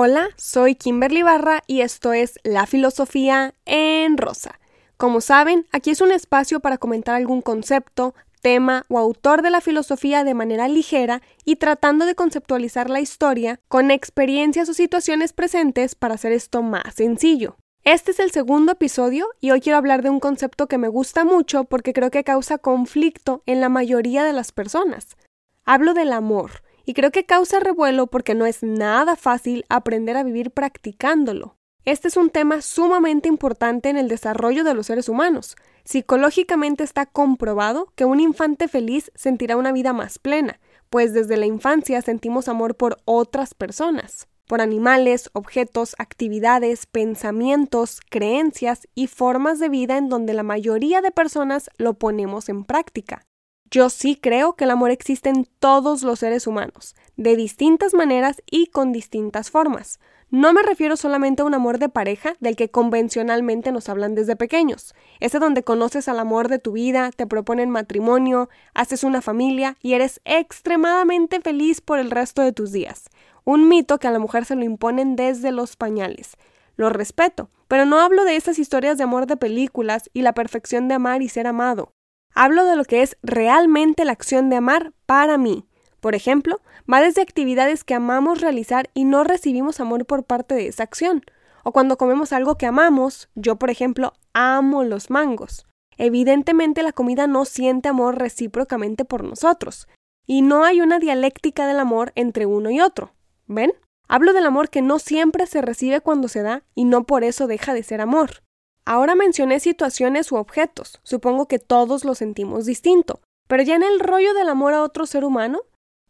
Hola, soy Kimberly Barra y esto es La Filosofía en Rosa. Como saben, aquí es un espacio para comentar algún concepto, tema o autor de la filosofía de manera ligera y tratando de conceptualizar la historia con experiencias o situaciones presentes para hacer esto más sencillo. Este es el segundo episodio y hoy quiero hablar de un concepto que me gusta mucho porque creo que causa conflicto en la mayoría de las personas. Hablo del amor y creo que causa revuelo porque no es nada fácil aprender a vivir practicándolo. Este es un tema sumamente importante en el desarrollo de los seres humanos. Psicológicamente está comprobado que un infante feliz sentirá una vida más plena, pues desde la infancia sentimos amor por otras personas, por animales, objetos, actividades, pensamientos, creencias y formas de vida en donde la mayoría de personas lo ponemos en práctica. Yo sí creo que el amor existe en todos los seres humanos, de distintas maneras y con distintas formas. No me refiero solamente a un amor de pareja del que convencionalmente nos hablan desde pequeños, ese donde conoces al amor de tu vida, te proponen matrimonio, haces una familia y eres extremadamente feliz por el resto de tus días. Un mito que a la mujer se lo imponen desde los pañales. Lo respeto, pero no hablo de esas historias de amor de películas y la perfección de amar y ser amado. Hablo de lo que es realmente la acción de amar para mí. Por ejemplo, va desde actividades que amamos realizar y no recibimos amor por parte de esa acción. O cuando comemos algo que amamos, yo por ejemplo amo los mangos. Evidentemente la comida no siente amor recíprocamente por nosotros. Y no hay una dialéctica del amor entre uno y otro. ¿Ven? Hablo del amor que no siempre se recibe cuando se da y no por eso deja de ser amor. Ahora mencioné situaciones u objetos, supongo que todos lo sentimos distinto, pero ya en el rollo del amor a otro ser humano,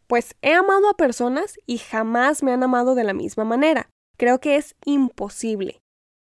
pues he amado a personas y jamás me han amado de la misma manera. Creo que es imposible.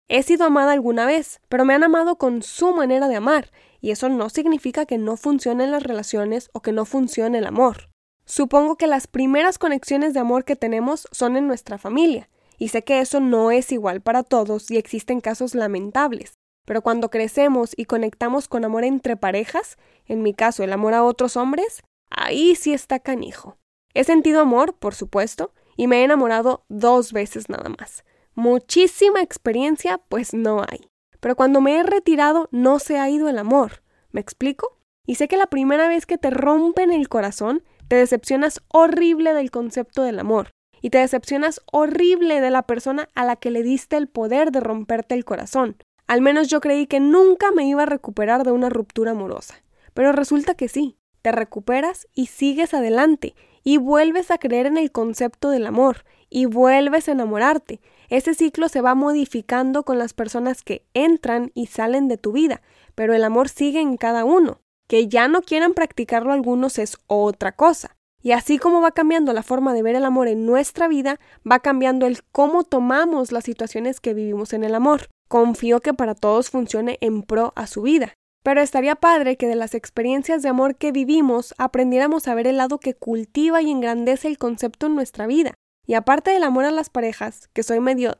He sido amada alguna vez, pero me han amado con su manera de amar, y eso no significa que no funcionen las relaciones o que no funcione el amor. Supongo que las primeras conexiones de amor que tenemos son en nuestra familia, y sé que eso no es igual para todos y existen casos lamentables. Pero cuando crecemos y conectamos con amor entre parejas, en mi caso el amor a otros hombres, ahí sí está canijo. He sentido amor, por supuesto, y me he enamorado dos veces nada más. Muchísima experiencia, pues no hay. Pero cuando me he retirado no se ha ido el amor. ¿Me explico? Y sé que la primera vez que te rompen el corazón, te decepcionas horrible del concepto del amor. Y te decepcionas horrible de la persona a la que le diste el poder de romperte el corazón. Al menos yo creí que nunca me iba a recuperar de una ruptura amorosa. Pero resulta que sí, te recuperas y sigues adelante, y vuelves a creer en el concepto del amor, y vuelves a enamorarte. Ese ciclo se va modificando con las personas que entran y salen de tu vida, pero el amor sigue en cada uno. Que ya no quieran practicarlo algunos es otra cosa. Y así como va cambiando la forma de ver el amor en nuestra vida, va cambiando el cómo tomamos las situaciones que vivimos en el amor. Confío que para todos funcione en pro a su vida. Pero estaría padre que de las experiencias de amor que vivimos aprendiéramos a ver el lado que cultiva y engrandece el concepto en nuestra vida. Y aparte del amor a las parejas, que soy medio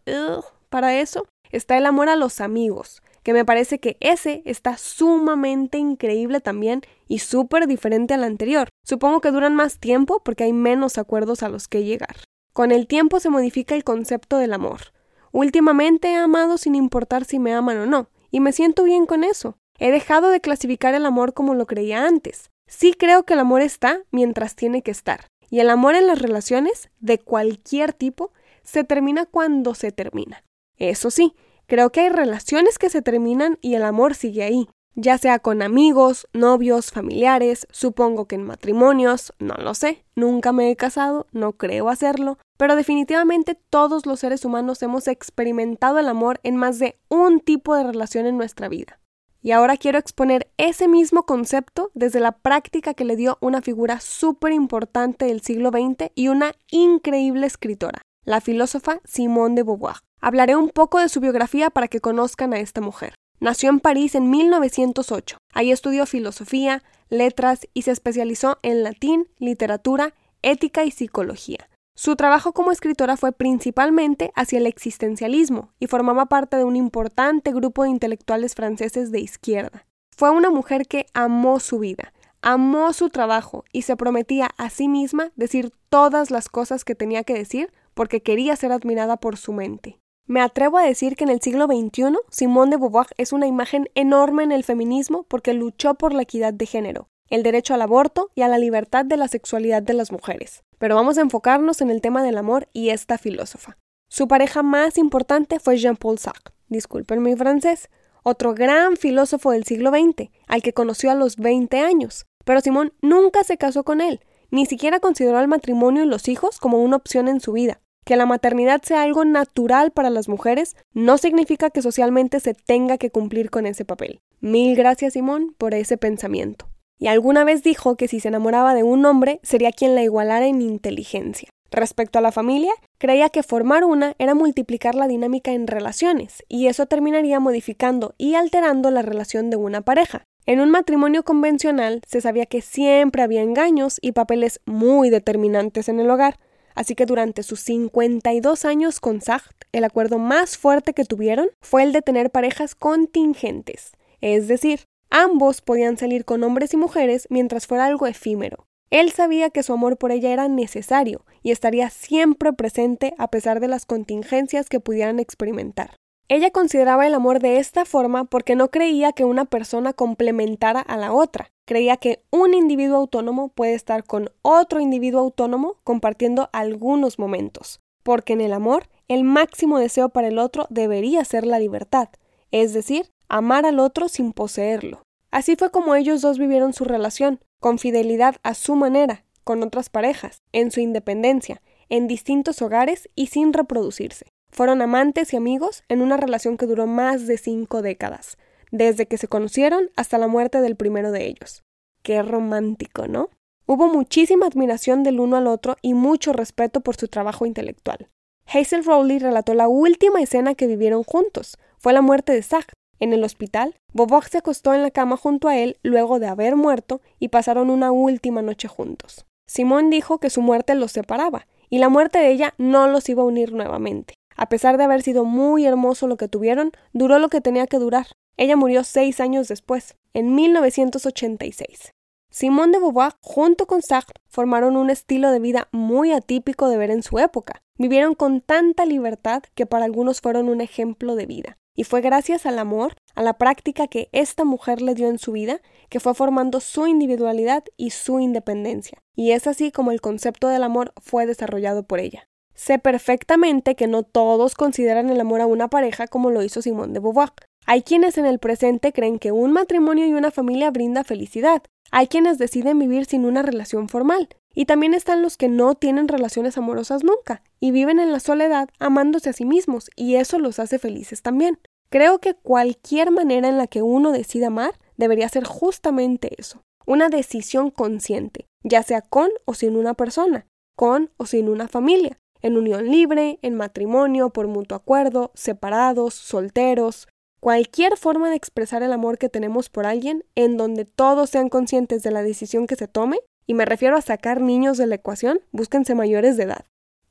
para eso, está el amor a los amigos, que me parece que ese está sumamente increíble también y súper diferente al anterior. Supongo que duran más tiempo porque hay menos acuerdos a los que llegar. Con el tiempo se modifica el concepto del amor. Últimamente he amado sin importar si me aman o no, y me siento bien con eso. He dejado de clasificar el amor como lo creía antes. Sí creo que el amor está mientras tiene que estar. Y el amor en las relaciones, de cualquier tipo, se termina cuando se termina. Eso sí, creo que hay relaciones que se terminan y el amor sigue ahí ya sea con amigos, novios, familiares, supongo que en matrimonios, no lo sé, nunca me he casado, no creo hacerlo, pero definitivamente todos los seres humanos hemos experimentado el amor en más de un tipo de relación en nuestra vida. Y ahora quiero exponer ese mismo concepto desde la práctica que le dio una figura súper importante del siglo XX y una increíble escritora, la filósofa Simone de Beauvoir. Hablaré un poco de su biografía para que conozcan a esta mujer. Nació en París en 1908. Ahí estudió filosofía, letras y se especializó en latín, literatura, ética y psicología. Su trabajo como escritora fue principalmente hacia el existencialismo y formaba parte de un importante grupo de intelectuales franceses de izquierda. Fue una mujer que amó su vida, amó su trabajo y se prometía a sí misma decir todas las cosas que tenía que decir porque quería ser admirada por su mente. Me atrevo a decir que en el siglo XXI, Simone de Beauvoir es una imagen enorme en el feminismo porque luchó por la equidad de género, el derecho al aborto y a la libertad de la sexualidad de las mujeres. Pero vamos a enfocarnos en el tema del amor y esta filósofa. Su pareja más importante fue Jean-Paul Sartre, disculpen mi francés, otro gran filósofo del siglo XX, al que conoció a los 20 años. Pero Simón nunca se casó con él, ni siquiera consideró el matrimonio y los hijos como una opción en su vida. Que la maternidad sea algo natural para las mujeres no significa que socialmente se tenga que cumplir con ese papel. Mil gracias, Simón, por ese pensamiento. Y alguna vez dijo que si se enamoraba de un hombre sería quien la igualara en inteligencia. Respecto a la familia, creía que formar una era multiplicar la dinámica en relaciones, y eso terminaría modificando y alterando la relación de una pareja. En un matrimonio convencional se sabía que siempre había engaños y papeles muy determinantes en el hogar, así que durante sus 52 años con Sacht, el acuerdo más fuerte que tuvieron fue el de tener parejas contingentes, es decir, ambos podían salir con hombres y mujeres mientras fuera algo efímero. Él sabía que su amor por ella era necesario y estaría siempre presente a pesar de las contingencias que pudieran experimentar. Ella consideraba el amor de esta forma porque no creía que una persona complementara a la otra. Creía que un individuo autónomo puede estar con otro individuo autónomo compartiendo algunos momentos, porque en el amor el máximo deseo para el otro debería ser la libertad, es decir, amar al otro sin poseerlo. Así fue como ellos dos vivieron su relación, con fidelidad a su manera, con otras parejas, en su independencia, en distintos hogares y sin reproducirse. Fueron amantes y amigos en una relación que duró más de cinco décadas, desde que se conocieron hasta la muerte del primero de ellos. Qué romántico, ¿no? Hubo muchísima admiración del uno al otro y mucho respeto por su trabajo intelectual. Hazel Rowley relató la última escena que vivieron juntos. Fue la muerte de Zach. En el hospital, Beauvoir se acostó en la cama junto a él luego de haber muerto y pasaron una última noche juntos. Simón dijo que su muerte los separaba y la muerte de ella no los iba a unir nuevamente. A pesar de haber sido muy hermoso lo que tuvieron, duró lo que tenía que durar. Ella murió seis años después, en 1986. Simone de Beauvoir junto con Sartre formaron un estilo de vida muy atípico de ver en su época. Vivieron con tanta libertad que para algunos fueron un ejemplo de vida. Y fue gracias al amor, a la práctica que esta mujer le dio en su vida, que fue formando su individualidad y su independencia. Y es así como el concepto del amor fue desarrollado por ella. Sé perfectamente que no todos consideran el amor a una pareja como lo hizo Simone de Beauvoir. Hay quienes en el presente creen que un matrimonio y una familia brinda felicidad. Hay quienes deciden vivir sin una relación formal. Y también están los que no tienen relaciones amorosas nunca y viven en la soledad amándose a sí mismos y eso los hace felices también. Creo que cualquier manera en la que uno decida amar debería ser justamente eso, una decisión consciente, ya sea con o sin una persona, con o sin una familia, en unión libre, en matrimonio, por mutuo acuerdo, separados, solteros, cualquier forma de expresar el amor que tenemos por alguien en donde todos sean conscientes de la decisión que se tome, y me refiero a sacar niños de la ecuación, búsquense mayores de edad.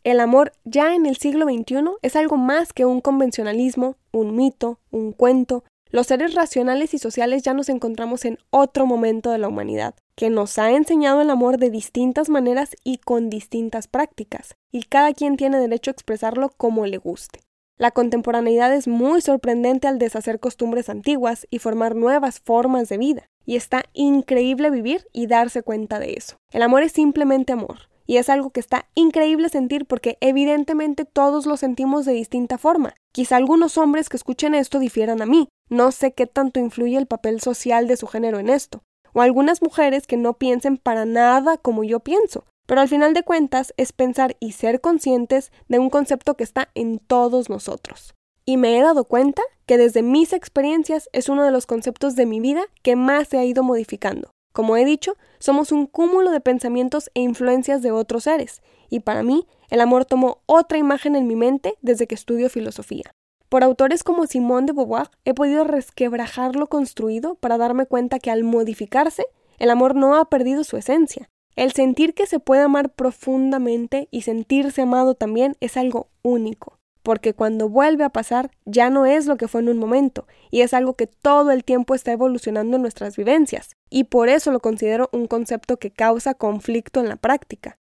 El amor ya en el siglo XXI es algo más que un convencionalismo, un mito, un cuento. Los seres racionales y sociales ya nos encontramos en otro momento de la humanidad, que nos ha enseñado el amor de distintas maneras y con distintas prácticas, y cada quien tiene derecho a expresarlo como le guste. La contemporaneidad es muy sorprendente al deshacer costumbres antiguas y formar nuevas formas de vida, y está increíble vivir y darse cuenta de eso. El amor es simplemente amor, y es algo que está increíble sentir porque evidentemente todos lo sentimos de distinta forma. Quizá algunos hombres que escuchen esto difieran a mí, no sé qué tanto influye el papel social de su género en esto, o algunas mujeres que no piensen para nada como yo pienso, pero al final de cuentas es pensar y ser conscientes de un concepto que está en todos nosotros. Y me he dado cuenta que desde mis experiencias es uno de los conceptos de mi vida que más se ha ido modificando. Como he dicho, somos un cúmulo de pensamientos e influencias de otros seres, y para mí el amor tomó otra imagen en mi mente desde que estudio filosofía. Por autores como Simone de Beauvoir he podido resquebrajar lo construido para darme cuenta que al modificarse, el amor no ha perdido su esencia. El sentir que se puede amar profundamente y sentirse amado también es algo único, porque cuando vuelve a pasar ya no es lo que fue en un momento, y es algo que todo el tiempo está evolucionando en nuestras vivencias, y por eso lo considero un concepto que causa conflicto en la práctica.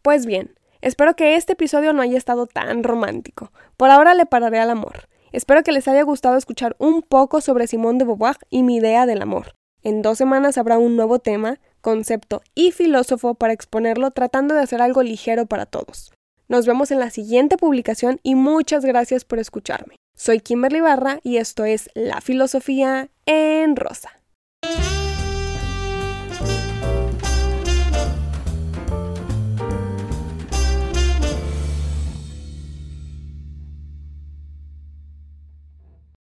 Pues bien, Espero que este episodio no haya estado tan romántico. Por ahora le pararé al amor. Espero que les haya gustado escuchar un poco sobre Simone de Beauvoir y mi idea del amor. En dos semanas habrá un nuevo tema, concepto y filósofo para exponerlo tratando de hacer algo ligero para todos. Nos vemos en la siguiente publicación y muchas gracias por escucharme. Soy Kimberly Barra y esto es La Filosofía en Rosa.